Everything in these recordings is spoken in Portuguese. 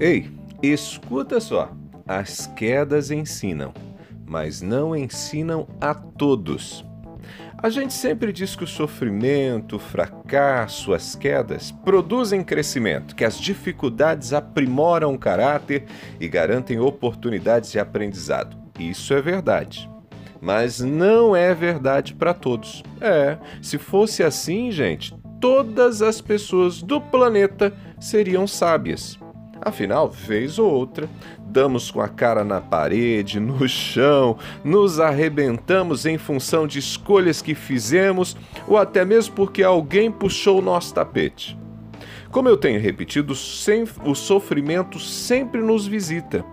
Ei, escuta só. As quedas ensinam, mas não ensinam a todos. A gente sempre diz que o sofrimento, o fracasso, as quedas produzem crescimento, que as dificuldades aprimoram o caráter e garantem oportunidades de aprendizado. Isso é verdade. Mas não é verdade para todos. É, se fosse assim, gente, todas as pessoas do planeta seriam sábias. Afinal, vez ou outra, damos com a cara na parede, no chão, nos arrebentamos em função de escolhas que fizemos ou até mesmo porque alguém puxou o nosso tapete. Como eu tenho repetido, o sofrimento sempre nos visita.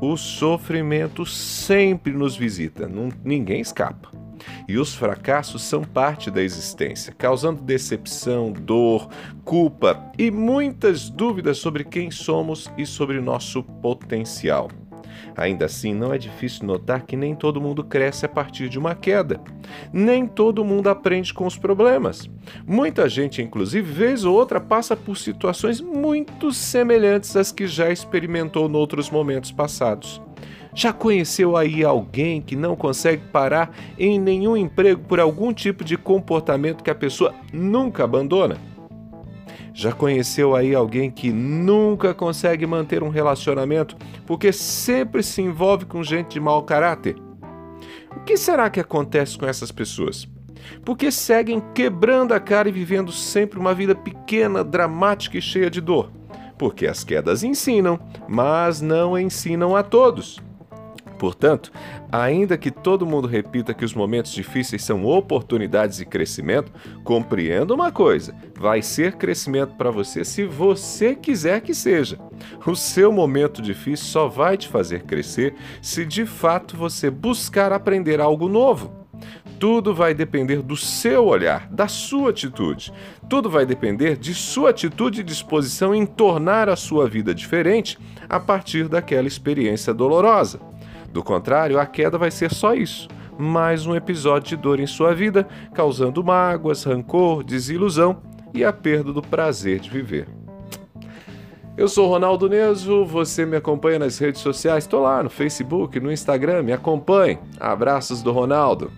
O sofrimento sempre nos visita, ninguém escapa. E os fracassos são parte da existência, causando decepção, dor, culpa e muitas dúvidas sobre quem somos e sobre nosso potencial. Ainda assim, não é difícil notar que nem todo mundo cresce a partir de uma queda. Nem todo mundo aprende com os problemas. Muita gente, inclusive, vez ou outra, passa por situações muito semelhantes às que já experimentou em outros momentos passados. Já conheceu aí alguém que não consegue parar em nenhum emprego por algum tipo de comportamento que a pessoa nunca abandona? Já conheceu aí alguém que nunca consegue manter um relacionamento porque sempre se envolve com gente de mau caráter? O que será que acontece com essas pessoas? Porque seguem quebrando a cara e vivendo sempre uma vida pequena, dramática e cheia de dor. Porque as quedas ensinam, mas não ensinam a todos. Portanto, ainda que todo mundo repita que os momentos difíceis são oportunidades de crescimento, compreenda uma coisa: vai ser crescimento para você se você quiser que seja. O seu momento difícil só vai te fazer crescer se de fato você buscar aprender algo novo. Tudo vai depender do seu olhar, da sua atitude. Tudo vai depender de sua atitude e disposição em tornar a sua vida diferente a partir daquela experiência dolorosa. Do contrário, a queda vai ser só isso mais um episódio de dor em sua vida, causando mágoas, rancor, desilusão e a perda do prazer de viver. Eu sou Ronaldo Neso, você me acompanha nas redes sociais, estou lá no Facebook, no Instagram, me acompanhe. Abraços do Ronaldo.